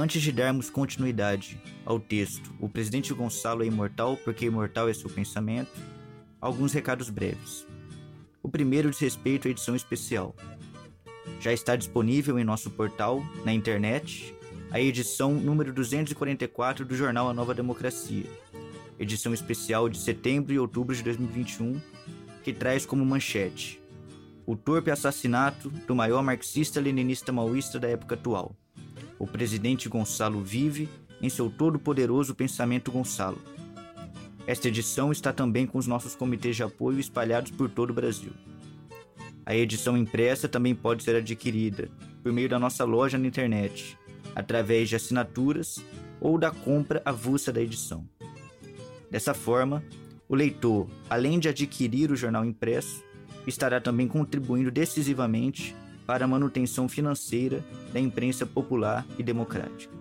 Antes de darmos continuidade ao texto O Presidente Gonçalo é imortal porque imortal é seu pensamento, alguns recados breves. O primeiro diz respeito à edição especial. Já está disponível em nosso portal, na internet, a edição número 244 do jornal A Nova Democracia, edição especial de setembro e outubro de 2021, que traz como manchete o torpe assassinato do maior marxista-leninista maoísta da época atual o presidente Gonçalo vive em seu todo-poderoso pensamento Gonçalo. Esta edição está também com os nossos comitês de apoio espalhados por todo o Brasil. A edição impressa também pode ser adquirida por meio da nossa loja na internet, através de assinaturas ou da compra avulsa da edição. Dessa forma, o leitor, além de adquirir o jornal impresso, estará também contribuindo decisivamente para a manutenção financeira da imprensa popular e democrática.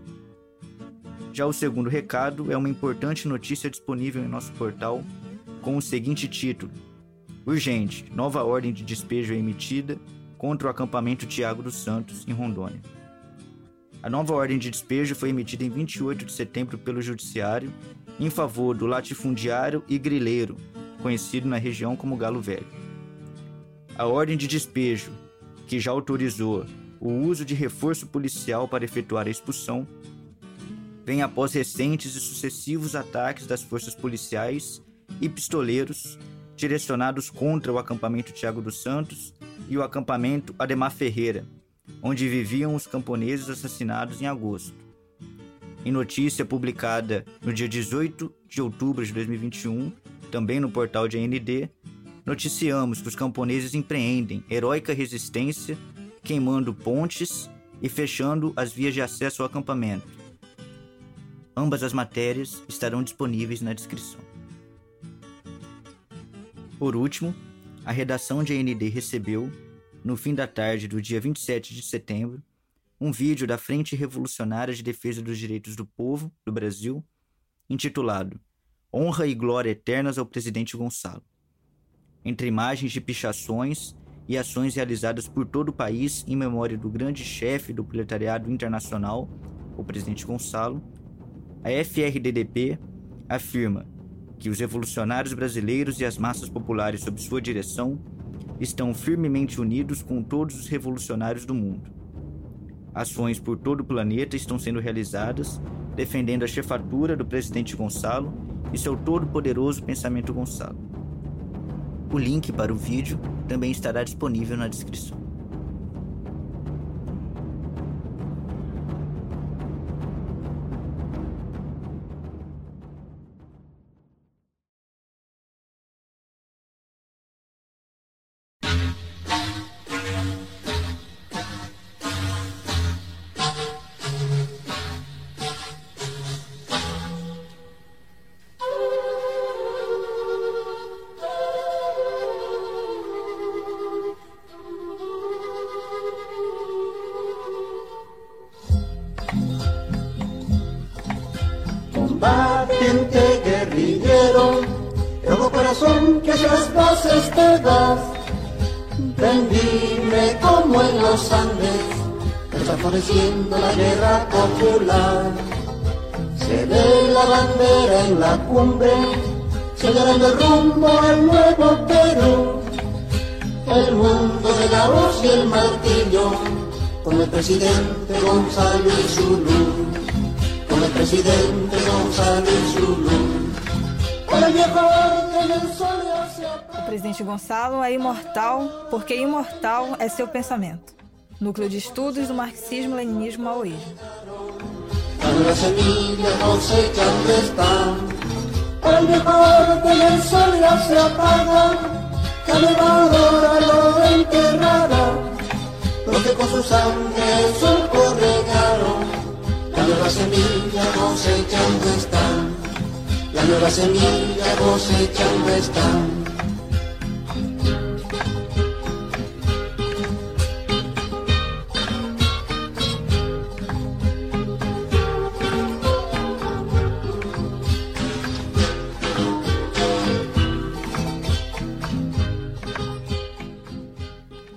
Já o segundo recado é uma importante notícia disponível em nosso portal com o seguinte título: Urgente, nova ordem de despejo é emitida contra o acampamento Tiago dos Santos, em Rondônia. A nova ordem de despejo foi emitida em 28 de setembro pelo Judiciário em favor do latifundiário e grileiro, conhecido na região como Galo Velho. A ordem de despejo que já autorizou o uso de reforço policial para efetuar a expulsão, vem após recentes e sucessivos ataques das forças policiais e pistoleiros direcionados contra o acampamento Tiago dos Santos e o acampamento Ademar Ferreira, onde viviam os camponeses assassinados em agosto. Em notícia publicada no dia 18 de outubro de 2021, também no portal de AND, noticiamos que os camponeses empreendem heróica resistência, queimando pontes e fechando as vias de acesso ao acampamento. Ambas as matérias estarão disponíveis na descrição. Por último, a redação de AND recebeu, no fim da tarde do dia 27 de setembro, um vídeo da Frente Revolucionária de Defesa dos Direitos do Povo do Brasil, intitulado Honra e Glória Eternas ao Presidente Gonçalo entre imagens de pichações e ações realizadas por todo o país em memória do grande chefe do proletariado internacional, o presidente Gonçalo, a FRDDP afirma que os revolucionários brasileiros e as massas populares sob sua direção estão firmemente unidos com todos os revolucionários do mundo. Ações por todo o planeta estão sendo realizadas defendendo a chefatura do presidente Gonçalo e seu todo-poderoso pensamento Gonçalo. O link para o vídeo também estará disponível na descrição. O presidente Gonçalo é imortal porque imortal é seu pensamento. Núcleo de estudos do marxismo-leninismo-maoísmo. Cuando la semilla cosechando está, el sol ya se apaga, cada valor lo enterrará, porque con La nueva semilla cosechando está.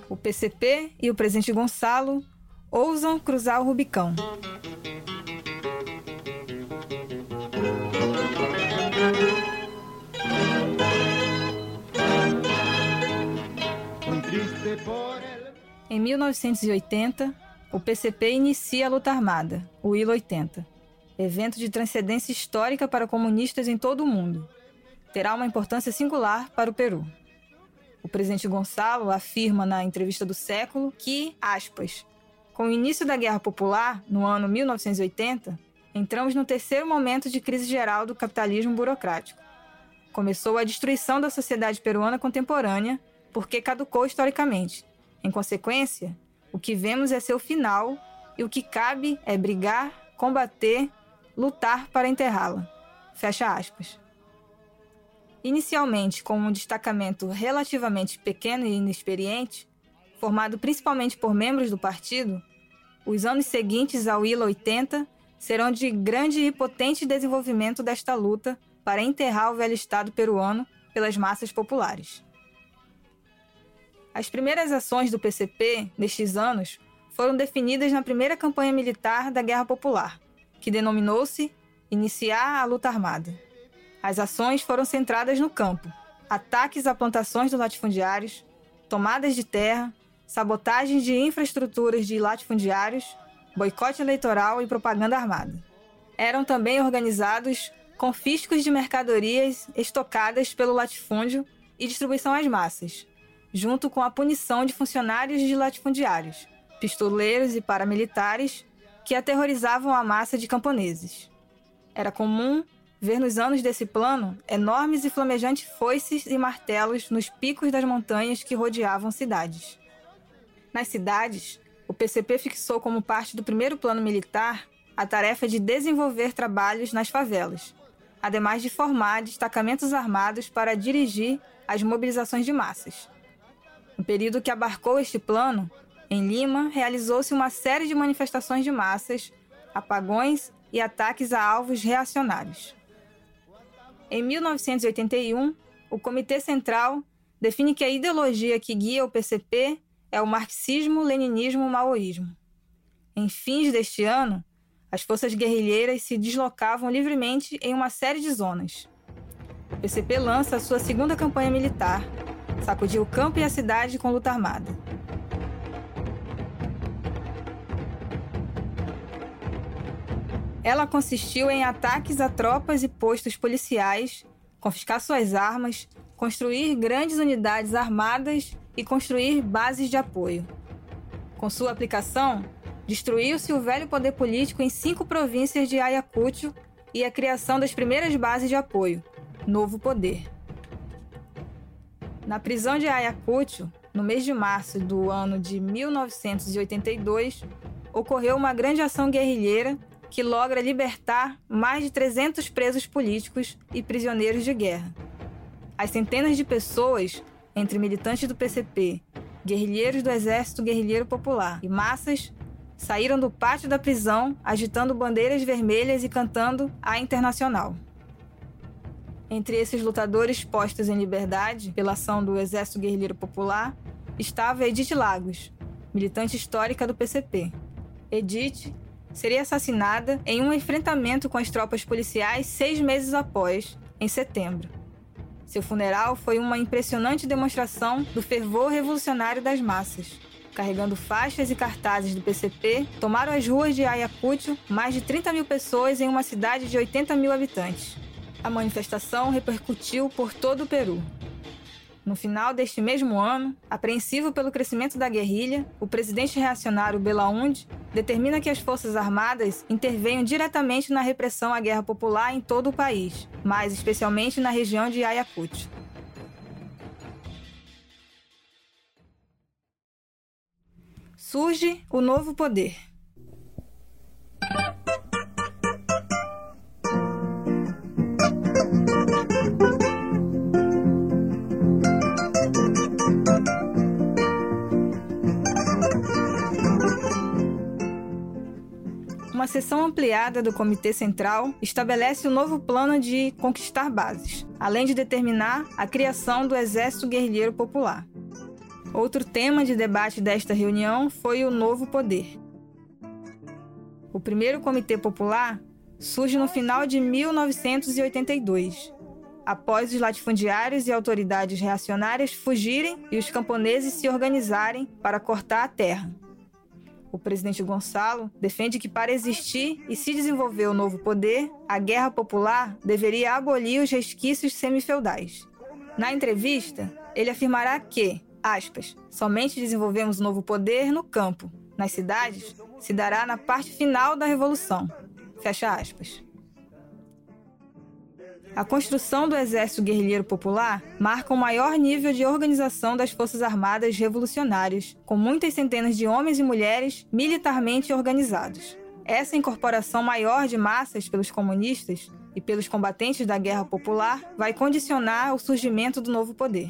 O PCP e o presidente Gonçalo ousam cruzar o Rubicão. Em 1980, o PCP inicia a luta armada, o ILO 80, evento de transcendência histórica para comunistas em todo o mundo. Terá uma importância singular para o Peru. O presidente Gonçalo afirma na entrevista do século que, aspas, com o início da Guerra Popular, no ano 1980, entramos no terceiro momento de crise geral do capitalismo burocrático. Começou a destruição da sociedade peruana contemporânea, porque caducou historicamente. Em consequência, o que vemos é seu final e o que cabe é brigar, combater, lutar para enterrá-la. Fecha aspas. Inicialmente com um destacamento relativamente pequeno e inexperiente, formado principalmente por membros do partido, os anos seguintes ao ILA 80 serão de grande e potente desenvolvimento desta luta para enterrar o velho Estado peruano pelas massas populares. As primeiras ações do PCP nestes anos foram definidas na primeira campanha militar da Guerra Popular, que denominou-se Iniciar a Luta Armada. As ações foram centradas no campo: ataques a plantações dos latifundiários, tomadas de terra, sabotagens de infraestruturas de latifundiários, boicote eleitoral e propaganda armada. Eram também organizados confiscos de mercadorias estocadas pelo latifúndio e distribuição às massas, junto com a punição de funcionários de latifundiários, pistoleiros e paramilitares que aterrorizavam a massa de camponeses. Era comum ver nos anos desse plano enormes e flamejantes foices e martelos nos picos das montanhas que rodeavam cidades. Nas cidades, o PCP fixou como parte do primeiro plano militar a tarefa de desenvolver trabalhos nas favelas, ademais de formar destacamentos armados para dirigir as mobilizações de massas. No período que abarcou este plano, em Lima, realizou-se uma série de manifestações de massas, apagões e ataques a alvos reacionários. Em 1981, o Comitê Central define que a ideologia que guia o PCP é o marxismo-leninismo-maoísmo. Em fins deste ano, as forças guerrilheiras se deslocavam livremente em uma série de zonas. O PCP lança sua segunda campanha militar, sacudiu o campo e a cidade com luta armada. Ela consistiu em ataques a tropas e postos policiais, confiscar suas armas, construir grandes unidades armadas e construir bases de apoio. Com sua aplicação, destruiu-se o velho poder político em cinco províncias de Ayacucho e a criação das primeiras bases de apoio, Novo Poder. Na prisão de Ayacucho, no mês de março do ano de 1982, ocorreu uma grande ação guerrilheira que logra libertar mais de 300 presos políticos e prisioneiros de guerra. As centenas de pessoas, entre militantes do PCP, guerrilheiros do Exército Guerrilheiro Popular e massas, saíram do pátio da prisão agitando bandeiras vermelhas e cantando a Internacional. Entre esses lutadores postos em liberdade pela ação do Exército Guerrilheiro Popular estava Edith Lagos, militante histórica do PCP. Edith seria assassinada em um enfrentamento com as tropas policiais seis meses após, em setembro. Seu funeral foi uma impressionante demonstração do fervor revolucionário das massas. Carregando faixas e cartazes do PCP, tomaram as ruas de Ayacucho mais de 30 mil pessoas em uma cidade de 80 mil habitantes. A manifestação repercutiu por todo o Peru. No final deste mesmo ano, apreensivo pelo crescimento da guerrilha, o presidente reacionário Belaúnde determina que as Forças Armadas intervenham diretamente na repressão à guerra popular em todo o país, mais especialmente na região de Ayacucho. Surge o novo poder. Uma sessão ampliada do Comitê Central estabelece o um novo plano de conquistar bases, além de determinar a criação do Exército Guerrilheiro Popular. Outro tema de debate desta reunião foi o novo poder. O primeiro Comitê Popular surge no final de 1982, após os latifundiários e autoridades reacionárias fugirem e os camponeses se organizarem para cortar a terra. O presidente Gonçalo defende que, para existir e se desenvolver o novo poder, a guerra popular deveria abolir os resquícios semifeudais. Na entrevista, ele afirmará que, aspas, somente desenvolvemos o novo poder no campo. Nas cidades, se dará na parte final da revolução. Fecha aspas. A construção do Exército Guerrilheiro Popular marca o maior nível de organização das Forças Armadas Revolucionárias, com muitas centenas de homens e mulheres militarmente organizados. Essa incorporação maior de massas pelos comunistas e pelos combatentes da Guerra Popular vai condicionar o surgimento do novo poder.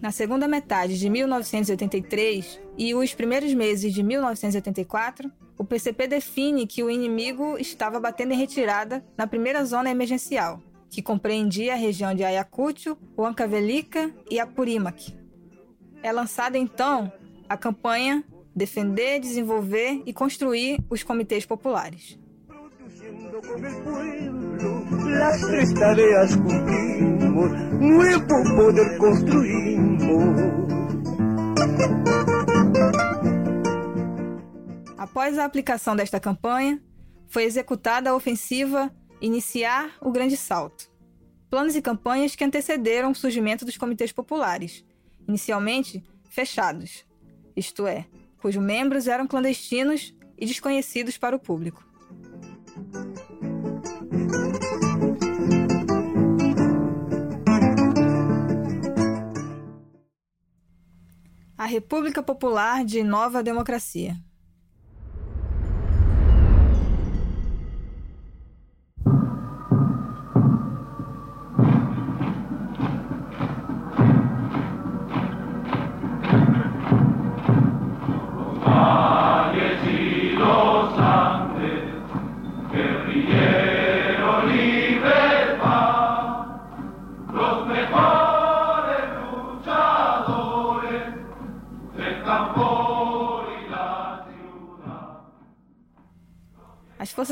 Na segunda metade de 1983 e os primeiros meses de 1984, o PCP define que o inimigo estava batendo em retirada na primeira zona emergencial, que compreendia a região de Ayacucho, Huancavelica e Apurímac. É lançada então a campanha Defender, Desenvolver e Construir os Comitês Populares. Após a aplicação desta campanha, foi executada a ofensiva Iniciar o Grande Salto. Planos e campanhas que antecederam o surgimento dos comitês populares, inicialmente fechados, isto é, cujos membros eram clandestinos e desconhecidos para o público. A República Popular de Nova Democracia.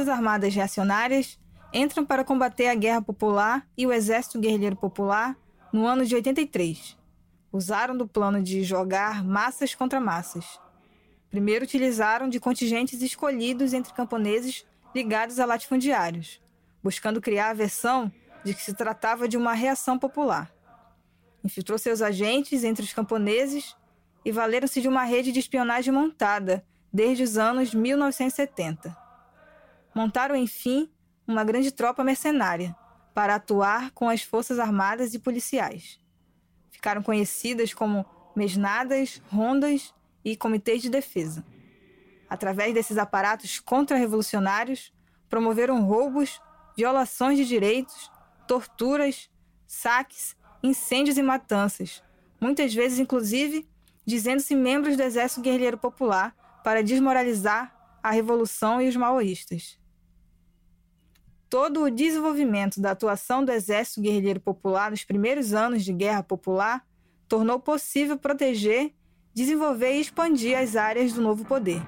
Forças Armadas Reacionárias entram para combater a Guerra Popular e o Exército Guerrilheiro Popular no ano de 83. Usaram do plano de jogar massas contra massas. Primeiro utilizaram de contingentes escolhidos entre camponeses ligados a latifundiários, buscando criar a versão de que se tratava de uma reação popular. Infiltrou seus agentes entre os camponeses e valeram-se de uma rede de espionagem montada desde os anos 1970 montaram, enfim, uma grande tropa mercenária para atuar com as forças armadas e policiais. Ficaram conhecidas como mesnadas, rondas e comitês de defesa. Através desses aparatos contra-revolucionários, promoveram roubos, violações de direitos, torturas, saques, incêndios e matanças, muitas vezes, inclusive, dizendo-se membros do Exército Guerrilheiro Popular para desmoralizar a revolução e os maoístas todo o desenvolvimento da atuação do Exército Guerrilheiro Popular nos primeiros anos de Guerra Popular tornou possível proteger, desenvolver e expandir as áreas do novo poder.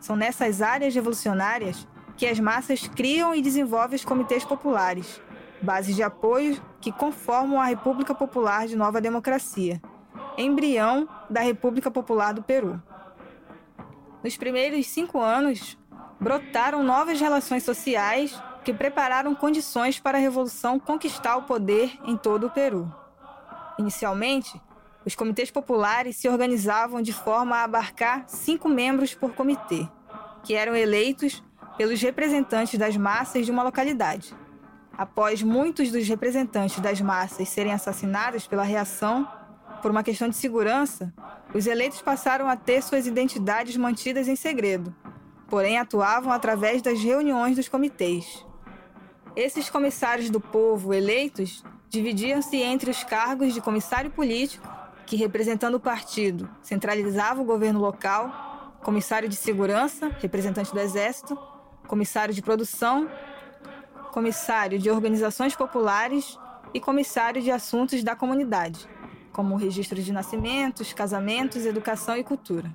São nessas áreas revolucionárias que as massas criam e desenvolvem os comitês populares, bases de apoio que conformam a República Popular de Nova Democracia, embrião da República Popular do Peru. Nos primeiros cinco anos, brotaram novas relações sociais que prepararam condições para a revolução conquistar o poder em todo o Peru. Inicialmente, os comitês populares se organizavam de forma a abarcar cinco membros por comitê, que eram eleitos pelos representantes das massas de uma localidade. Após muitos dos representantes das massas serem assassinados pela reação, por uma questão de segurança, os eleitos passaram a ter suas identidades mantidas em segredo, porém atuavam através das reuniões dos comitês. Esses comissários do povo eleitos dividiam-se entre os cargos de comissário político, que representando o partido centralizava o governo local, comissário de segurança, representante do exército, comissário de produção, comissário de organizações populares e comissário de assuntos da comunidade, como registros de nascimentos, casamentos, educação e cultura.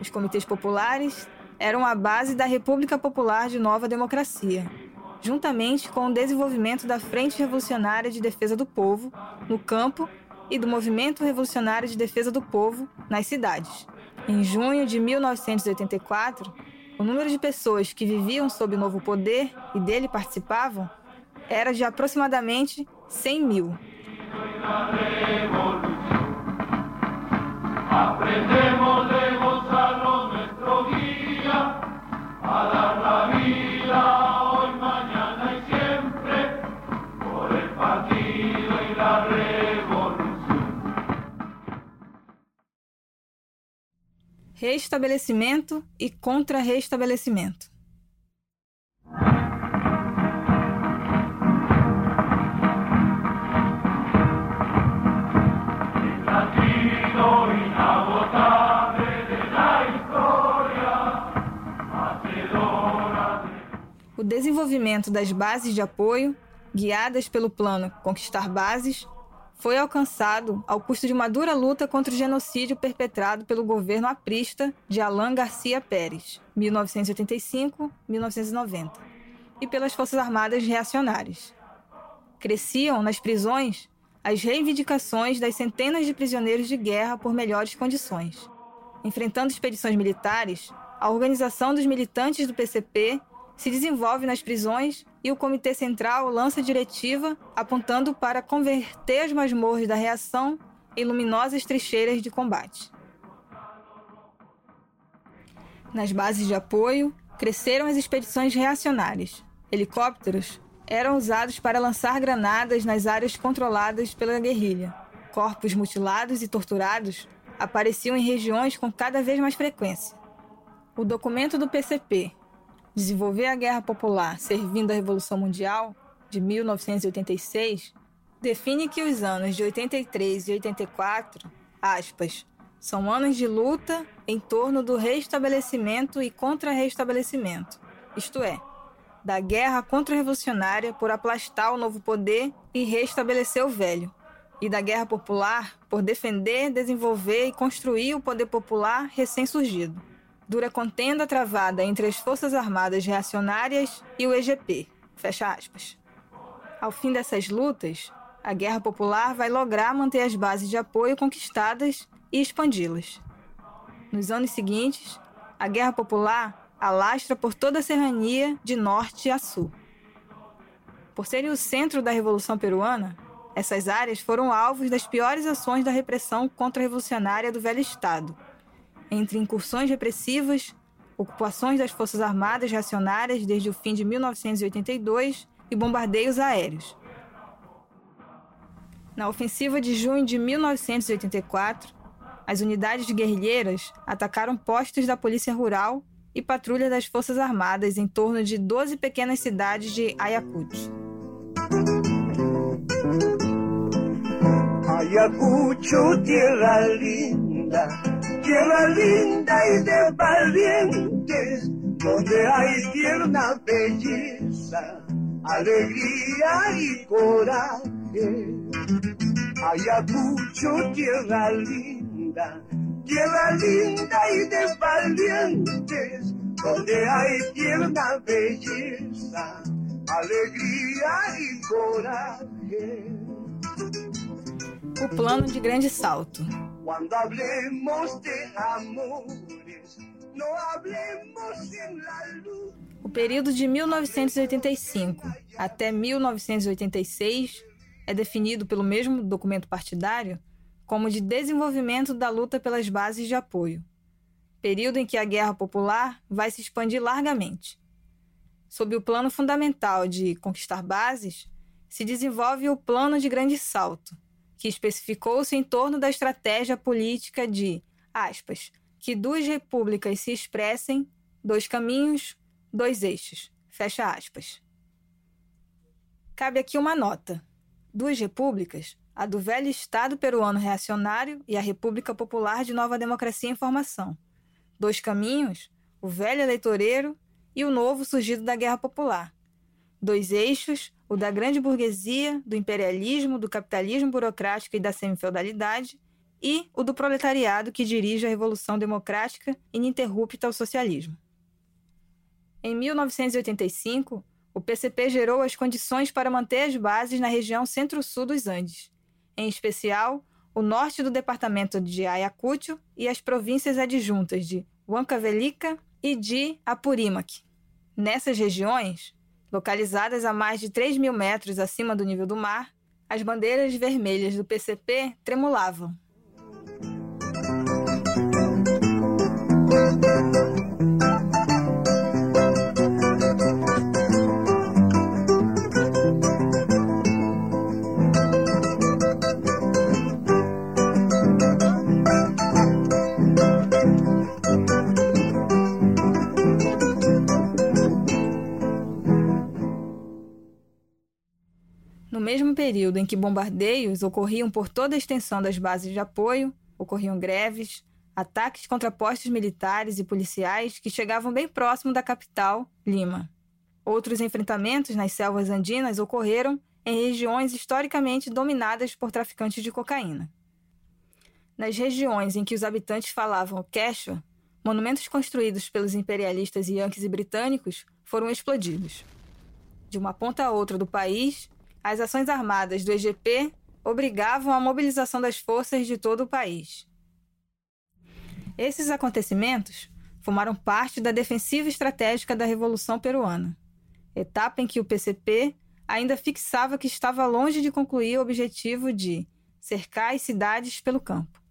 Os comitês populares eram a base da República Popular de Nova Democracia, juntamente com o desenvolvimento da Frente Revolucionária de Defesa do Povo no campo e do Movimento Revolucionário de Defesa do Povo nas cidades. Em junho de 1984, o número de pessoas que viviam sob o novo poder e dele participavam era de aproximadamente 100 mil. Aprendemos Reestabelecimento e contra-reestabelecimento. O desenvolvimento das bases de apoio, guiadas pelo plano Conquistar Bases, foi alcançado ao custo de uma dura luta contra o genocídio perpetrado pelo governo aprista de Alain Garcia Pérez, 1985-1990, e pelas Forças Armadas reacionárias. Cresciam nas prisões as reivindicações das centenas de prisioneiros de guerra por melhores condições. Enfrentando expedições militares, a organização dos militantes do PCP se desenvolve nas prisões e o Comitê Central lança diretiva apontando para converter as masmorras da reação em luminosas trincheiras de combate. Nas bases de apoio, cresceram as expedições reacionárias. Helicópteros eram usados para lançar granadas nas áreas controladas pela guerrilha. Corpos mutilados e torturados apareciam em regiões com cada vez mais frequência. O documento do PCP, Desenvolver a Guerra Popular servindo a Revolução Mundial, de 1986, define que os anos de 83 e 84, aspas, são anos de luta em torno do reestabelecimento e contra-reestabelecimento, isto é, da guerra contra-revolucionária por aplastar o novo poder e restabelecer o velho, e da guerra popular por defender, desenvolver e construir o poder popular recém-surgido dura contenda travada entre as Forças Armadas Reacionárias e o EGP. Fecha aspas. Ao fim dessas lutas, a Guerra Popular vai lograr manter as bases de apoio conquistadas e expandi-las. Nos anos seguintes, a Guerra Popular alastra por toda a serrania de norte a sul. Por serem o centro da Revolução Peruana, essas áreas foram alvos das piores ações da repressão contra-revolucionária do velho Estado entre incursões repressivas, ocupações das Forças Armadas reacionárias desde o fim de 1982 e bombardeios aéreos. Na ofensiva de junho de 1984, as unidades guerrilheiras atacaram postos da Polícia Rural e patrulha das Forças Armadas em torno de 12 pequenas cidades de Ayacucho. Ayacucho, tierra linda. Tierra linda y de valientes, donde hay tierna belleza, alegría y coraje. Ayacucho, tierra linda, tierra linda y de valientes, donde hay tierna belleza, alegría y coraje. O plano de grande salto. Cuando hablemos de amores, no hablemos en la luz. O período de 1985 até 1986 é definido pelo mesmo documento partidário como de desenvolvimento da luta pelas bases de apoio, período em que a guerra popular vai se expandir largamente. Sob o plano fundamental de conquistar bases, se desenvolve o Plano de Grande Salto, que especificou-se em torno da estratégia política de, aspas, que duas repúblicas se expressem, dois caminhos, dois eixos, fecha aspas. Cabe aqui uma nota. Duas repúblicas a do velho Estado peruano reacionário e a República Popular de Nova Democracia em Formação. Dois caminhos, o velho eleitoreiro e o novo surgido da Guerra Popular. Dois eixos, o da grande burguesia, do imperialismo, do capitalismo burocrático e da semifeudalidade, e o do proletariado que dirige a revolução democrática ininterrupta ao socialismo. Em 1985, o PCP gerou as condições para manter as bases na região centro-sul dos Andes, em especial o norte do departamento de Ayacucho e as províncias adjuntas de Huancavelica e de Apurímac. Nessas regiões, localizadas a mais de 3 mil metros acima do nível do mar, as bandeiras vermelhas do PCP tremulavam. Mesmo período em que bombardeios ocorriam por toda a extensão das bases de apoio, ocorriam greves, ataques contra postos militares e policiais que chegavam bem próximo da capital, Lima. Outros enfrentamentos nas selvas andinas ocorreram em regiões historicamente dominadas por traficantes de cocaína. Nas regiões em que os habitantes falavam quechua, monumentos construídos pelos imperialistas yankees e britânicos foram explodidos. De uma ponta a outra do país, as ações armadas do EGP obrigavam a mobilização das forças de todo o país. Esses acontecimentos formaram parte da defensiva estratégica da Revolução Peruana, etapa em que o PCP ainda fixava que estava longe de concluir o objetivo de cercar as cidades pelo campo.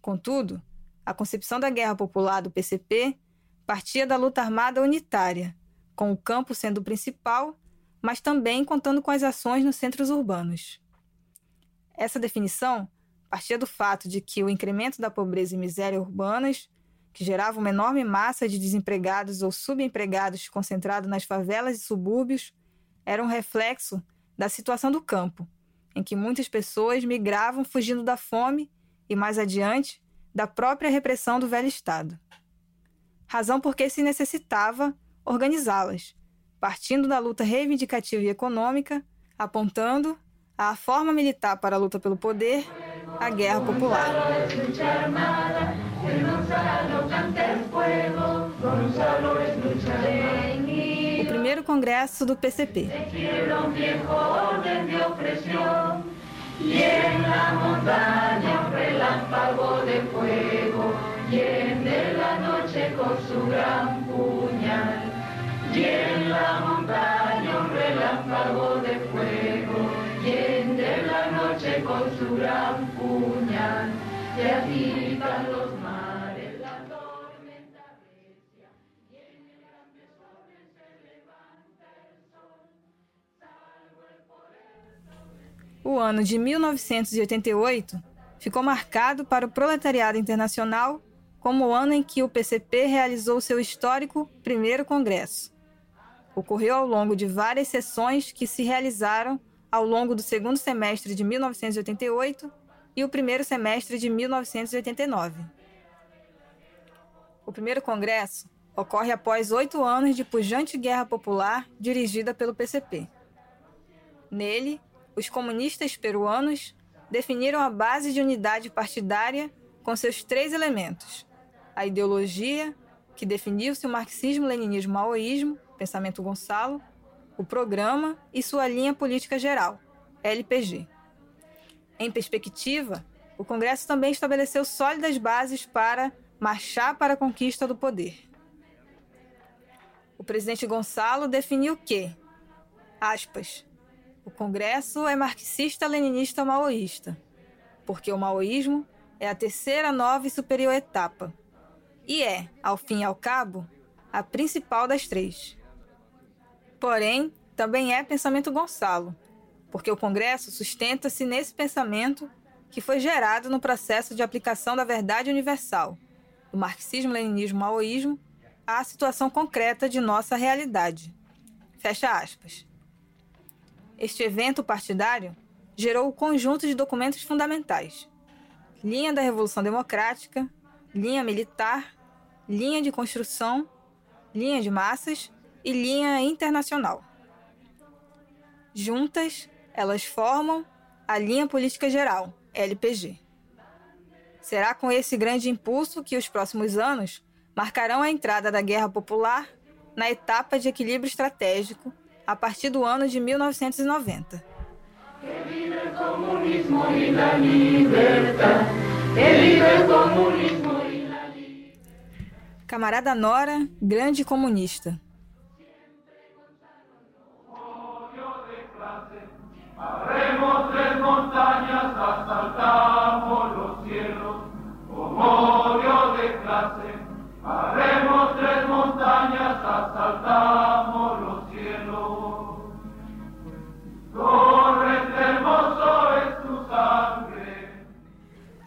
Contudo, a concepção da guerra popular do PCP partia da luta armada unitária, com o campo sendo o principal mas também contando com as ações nos centros urbanos. Essa definição partia do fato de que o incremento da pobreza e miséria urbanas, que gerava uma enorme massa de desempregados ou subempregados concentrado nas favelas e subúrbios, era um reflexo da situação do campo, em que muitas pessoas migravam fugindo da fome e, mais adiante, da própria repressão do velho Estado. Razão porque se necessitava organizá-las, partindo da luta reivindicativa e econômica, apontando a forma militar para a luta pelo poder, a guerra popular. O primeiro congresso do PCP. De gran. Y en la montaña un relámpago de fuego, y en la noche con su gran puñal, se agitan los mares, la tormenta recia. O ano de 1988 ficou marcado para o proletariado internacional como o ano em que o PCP realizou seu histórico primeiro congresso ocorreu ao longo de várias sessões que se realizaram ao longo do segundo semestre de 1988 e o primeiro semestre de 1989. O primeiro congresso ocorre após oito anos de pujante guerra popular dirigida pelo PCP. Nele, os comunistas peruanos definiram a base de unidade partidária com seus três elementos: a ideologia, que definiu-se o marxismo-leninismo-maoísmo, Pensamento Gonçalo, o programa e sua linha política geral, LPG. Em perspectiva, o Congresso também estabeleceu sólidas bases para marchar para a conquista do poder. O presidente Gonçalo definiu que, aspas, O Congresso é marxista-leninista-maoísta, porque o maoísmo é a terceira nova e superior etapa, e é, ao fim e ao cabo, a principal das três. Porém, também é pensamento Gonçalo, porque o Congresso sustenta-se nesse pensamento que foi gerado no processo de aplicação da verdade universal, do marxismo-leninismo-maoísmo, à situação concreta de nossa realidade. Fecha aspas. Este evento partidário gerou o conjunto de documentos fundamentais: linha da Revolução Democrática, linha militar, linha de construção, linha de massas e linha internacional. Juntas, elas formam a linha política geral, LPG. Será com esse grande impulso que os próximos anos marcarão a entrada da Guerra Popular na etapa de equilíbrio estratégico a partir do ano de 1990. Camarada Nora, grande comunista.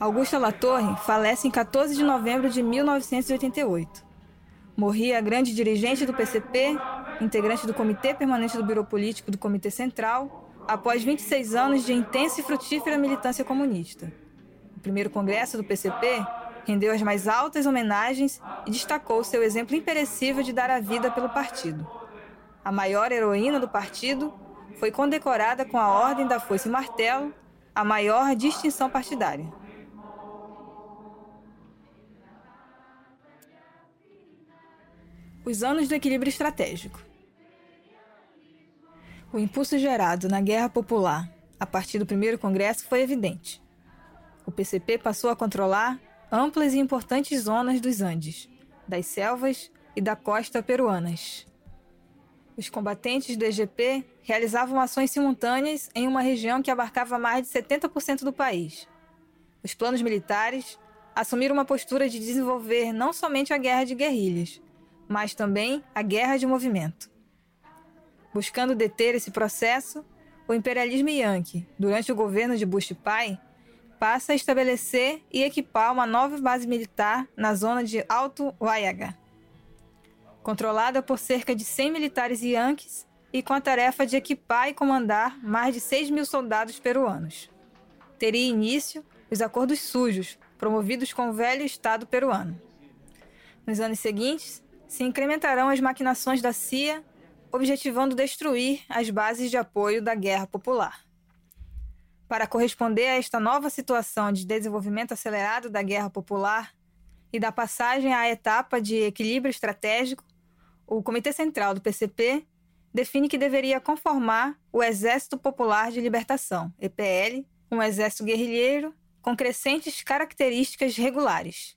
Augusta Latorre falece em 14 de novembro de 1988. Morria grande dirigente do PCP, integrante do Comitê Permanente do Biro Político do Comitê Central após 26 anos de intensa e frutífera militância comunista. O primeiro congresso do PCP rendeu as mais altas homenagens e destacou seu exemplo imperecível de dar a vida pelo partido. A maior heroína do partido foi condecorada com a Ordem da Foice e Martelo, a maior distinção partidária. Os anos do equilíbrio estratégico. O impulso gerado na Guerra Popular a partir do primeiro congresso foi evidente. O PCP passou a controlar amplas e importantes zonas dos Andes, das selvas e da costa peruanas. Os combatentes do EGP realizavam ações simultâneas em uma região que abarcava mais de 70% do país. Os planos militares assumiram uma postura de desenvolver não somente a guerra de guerrilhas, mas também a guerra de movimento. Buscando deter esse processo, o imperialismo yankee, durante o governo de Bush pai, passa a estabelecer e equipar uma nova base militar na zona de Alto Wayaga, controlada por cerca de 100 militares yankees e com a tarefa de equipar e comandar mais de 6 mil soldados peruanos. Teria início os Acordos Sujos, promovidos com o velho Estado peruano. Nos anos seguintes, se incrementarão as maquinações da CIA objetivando destruir as bases de apoio da guerra popular. Para corresponder a esta nova situação de desenvolvimento acelerado da guerra popular e da passagem à etapa de equilíbrio estratégico, o Comitê Central do PCP define que deveria conformar o Exército Popular de Libertação, EPL, um exército guerrilheiro com crescentes características regulares.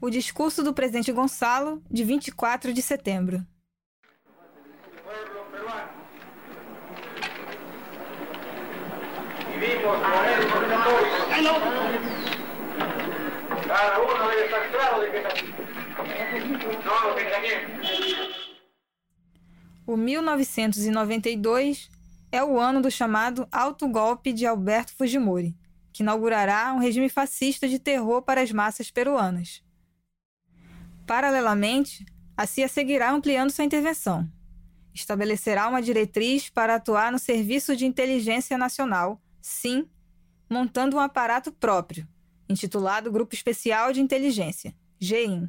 o discurso do presidente Gonçalo, de 24 de setembro. O 1992 é o ano do chamado Alto Golpe de Alberto Fujimori, que inaugurará um regime fascista de terror para as massas peruanas. Paralelamente, a CIA seguirá ampliando sua intervenção. Estabelecerá uma diretriz para atuar no Serviço de Inteligência Nacional, SIM, montando um aparato próprio, intitulado Grupo Especial de Inteligência, GIM.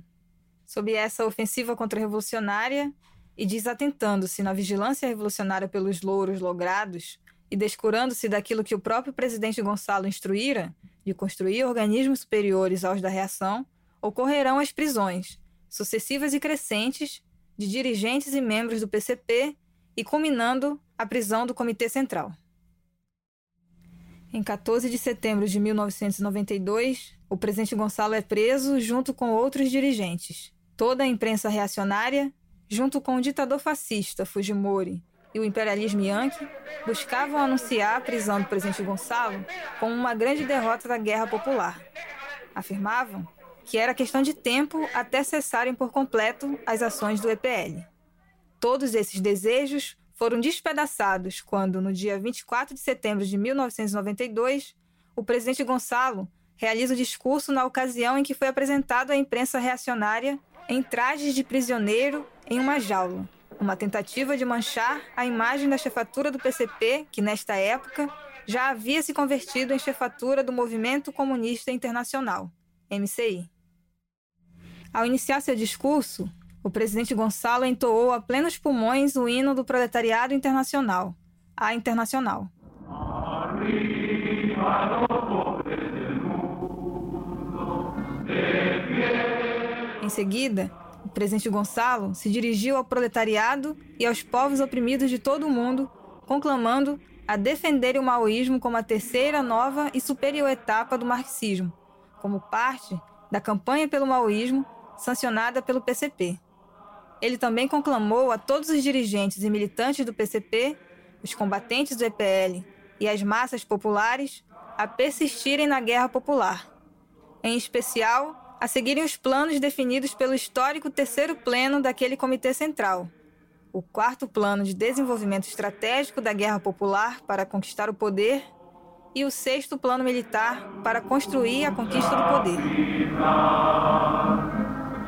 Sob essa ofensiva contra-revolucionária e desatentando-se na vigilância revolucionária pelos louros logrados e descurando-se daquilo que o próprio presidente Gonçalo instruíra, de construir organismos superiores aos da reação, ocorrerão as prisões, sucessivas e crescentes de dirigentes e membros do PCP e culminando a prisão do Comitê Central. Em 14 de setembro de 1992, o presidente Gonçalo é preso junto com outros dirigentes. Toda a imprensa reacionária junto com o ditador fascista Fujimori e o imperialismo Yankee, buscavam anunciar a prisão do presidente Gonçalo como uma grande derrota da guerra popular. Afirmavam que era questão de tempo até cessarem por completo as ações do EPL. Todos esses desejos foram despedaçados quando, no dia 24 de setembro de 1992, o presidente Gonçalo realiza o discurso na ocasião em que foi apresentado à imprensa reacionária em trajes de prisioneiro em uma jaula, uma tentativa de manchar a imagem da chefatura do PCP, que nesta época já havia se convertido em chefatura do Movimento Comunista Internacional, MCI. Ao iniciar seu discurso, o presidente Gonçalo entoou a plenos pulmões o hino do proletariado internacional, a Internacional. Em seguida, o presidente Gonçalo se dirigiu ao proletariado e aos povos oprimidos de todo o mundo, conclamando a defenderem o maoísmo como a terceira, nova e superior etapa do marxismo, como parte da campanha pelo maoísmo sancionada pelo PCP. Ele também conclamou a todos os dirigentes e militantes do PCP, os combatentes do EPL e as massas populares a persistirem na guerra popular, em especial a seguirem os planos definidos pelo histórico terceiro pleno daquele Comitê Central, o quarto plano de desenvolvimento estratégico da guerra popular para conquistar o poder e o sexto plano militar para construir a conquista do poder.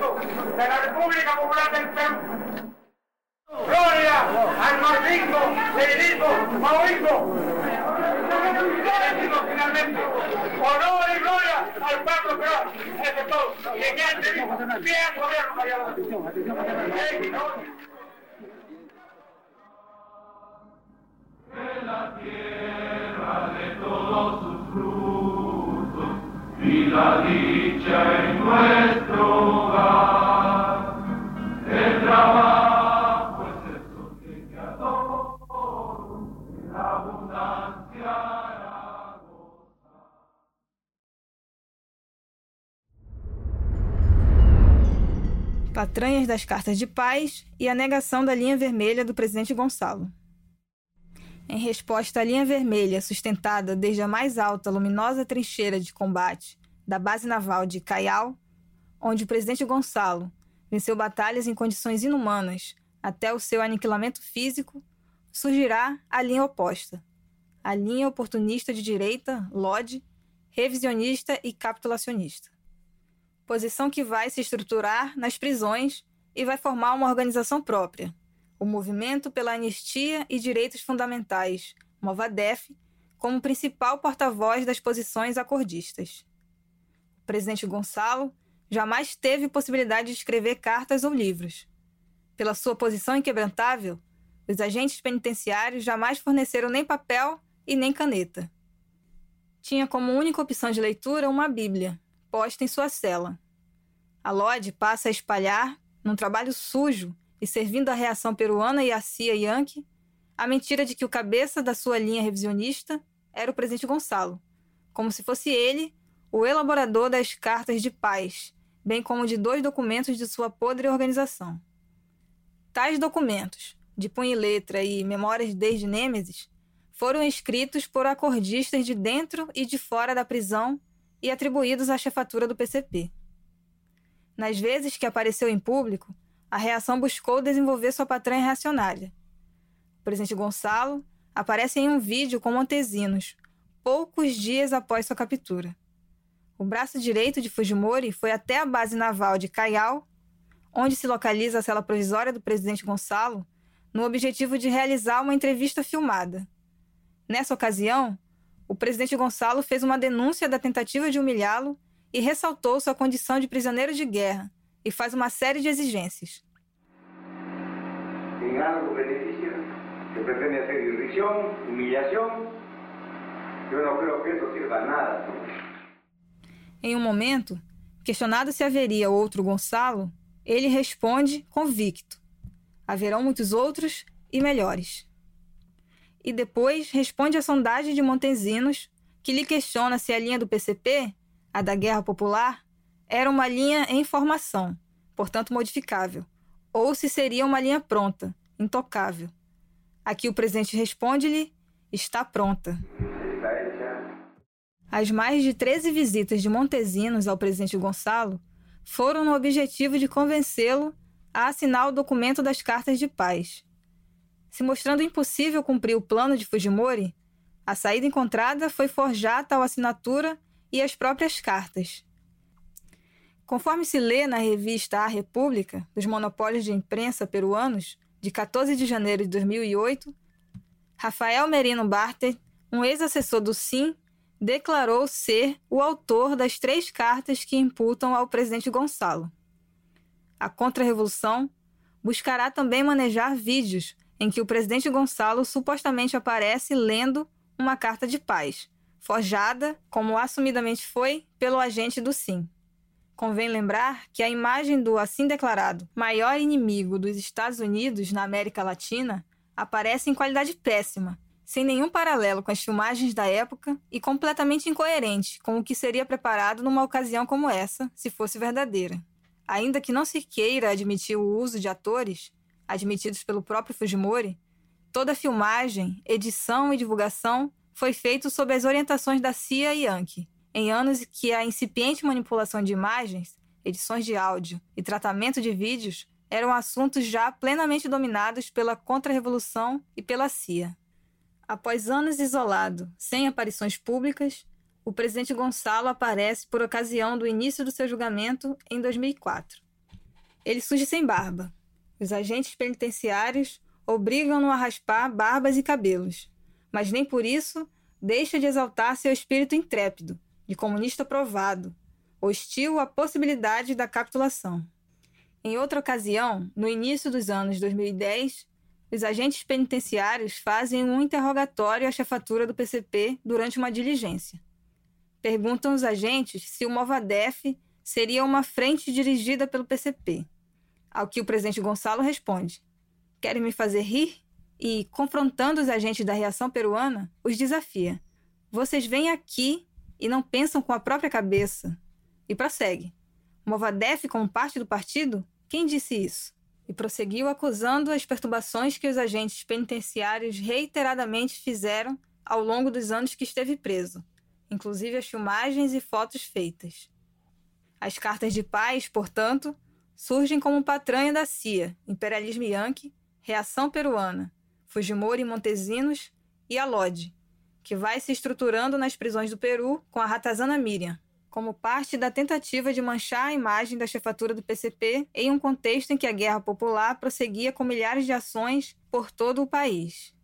de la República Popular del Perú. Gloria al marxismo, leninismo, maoísmo. Finalmente, honor y gloria al Pablo Perón. Eso es todo. Y en este bien gobierno, Mariano. En la tierra de todos sus frutos y la dicha en nuestro Patranhas das cartas de paz e a negação da linha vermelha do presidente Gonçalo. Em resposta à linha vermelha, sustentada desde a mais alta luminosa trincheira de combate da base naval de Caial, onde o presidente Gonçalo venceu batalhas em condições inumanas até o seu aniquilamento físico, surgirá a linha oposta, a linha oportunista de direita, LOD, revisionista e capitulacionista. Posição que vai se estruturar nas prisões e vai formar uma organização própria, o Movimento pela Anistia e Direitos Fundamentais, Movadef, como principal porta-voz das posições acordistas. O presidente Gonçalo jamais teve possibilidade de escrever cartas ou livros. Pela sua posição inquebrantável, os agentes penitenciários jamais forneceram nem papel e nem caneta. Tinha como única opção de leitura uma Bíblia, posta em sua cela. A Lodge passa a espalhar, num trabalho sujo, e servindo à reação peruana e à CIA Yankee, a mentira de que o cabeça da sua linha revisionista era o presidente Gonçalo, como se fosse ele o elaborador das cartas de paz, bem como de dois documentos de sua podre organização. Tais documentos, de punho e letra e memórias desde Nêmesis, foram escritos por acordistas de dentro e de fora da prisão e atribuídos à chefatura do PCP. Nas vezes que apareceu em público, a reação buscou desenvolver sua patranha reacionária. O presidente Gonçalo aparece em um vídeo com Montesinos, poucos dias após sua captura. O braço direito de Fujimori foi até a base naval de Caial, onde se localiza a cela provisória do presidente Gonçalo, no objetivo de realizar uma entrevista filmada. Nessa ocasião, o presidente Gonçalo fez uma denúncia da tentativa de humilhá-lo e ressaltou sua condição de prisioneiro de guerra, e faz uma série de exigências. gana los beneficios, se pretende hacer irrisión, humillación. Yo no creo que eso sirva a nada. Em um momento, questionado se haveria outro Gonçalo, ele responde convicto: haverão muitos outros e melhores. E depois responde à sondagem de Montezinos, que lhe questiona se a linha do PCP, a da Guerra Popular, era uma linha em formação, portanto modificável, ou se seria uma linha pronta, intocável. Aqui o presidente responde-lhe: está pronta. As mais de 13 visitas de Montesinos ao presidente Gonçalo foram no objetivo de convencê-lo a assinar o documento das cartas de paz. Se mostrando impossível cumprir o plano de Fujimori, a saída encontrada foi forjar tal assinatura e as próprias cartas. Conforme se lê na revista A República, dos monopólios de imprensa peruanos, de 14 de janeiro de 2008, Rafael Merino Barter, um ex-assessor do SIM, declarou ser o autor das três cartas que imputam ao presidente Gonçalo. A Contra-Revolução buscará também manejar vídeos em que o presidente Gonçalo supostamente aparece lendo uma carta de paz, forjada, como assumidamente foi, pelo agente do SIM. Convém lembrar que a imagem do assim declarado maior inimigo dos Estados Unidos na América Latina aparece em qualidade péssima, sem nenhum paralelo com as filmagens da época e completamente incoerente com o que seria preparado numa ocasião como essa, se fosse verdadeira. Ainda que não se queira admitir o uso de atores, admitidos pelo próprio Fujimori, toda a filmagem, edição e divulgação foi feito sob as orientações da CIA e Yankee, em anos que a incipiente manipulação de imagens, edições de áudio e tratamento de vídeos eram assuntos já plenamente dominados pela Contra-Revolução e pela CIA. Após anos isolado, sem aparições públicas, o presidente Gonçalo aparece por ocasião do início do seu julgamento em 2004. Ele surge sem barba. Os agentes penitenciários obrigam-no a raspar barbas e cabelos, mas nem por isso deixa de exaltar seu espírito intrépido de comunista provado, hostil à possibilidade da capitulação. Em outra ocasião, no início dos anos 2010, os agentes penitenciários fazem um interrogatório à chefatura do PCP durante uma diligência. Perguntam os agentes se o Movadef seria uma frente dirigida pelo PCP. Ao que o presidente Gonçalo responde: Querem me fazer rir? E, confrontando os agentes da reação peruana, os desafia: Vocês vêm aqui e não pensam com a própria cabeça. E prossegue. Movadef como parte do partido? Quem disse isso? E prosseguiu acusando as perturbações que os agentes penitenciários reiteradamente fizeram ao longo dos anos que esteve preso, inclusive as filmagens e fotos feitas. As cartas de paz, portanto, surgem como patranha da CIA, imperialismo yankee, reação peruana, Fujimori e Montesinos e a LOD, que vai se estruturando nas prisões do Peru com a Ratazana Miriam, como parte da tentativa de manchar a imagem da chefatura do PCP em um contexto em que a guerra popular prosseguia com milhares de ações por todo o país.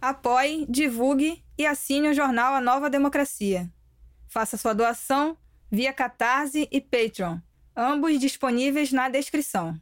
Apoie, divulgue e assine o jornal A Nova Democracia. Faça sua doação via Catarse e Patreon, ambos disponíveis na descrição.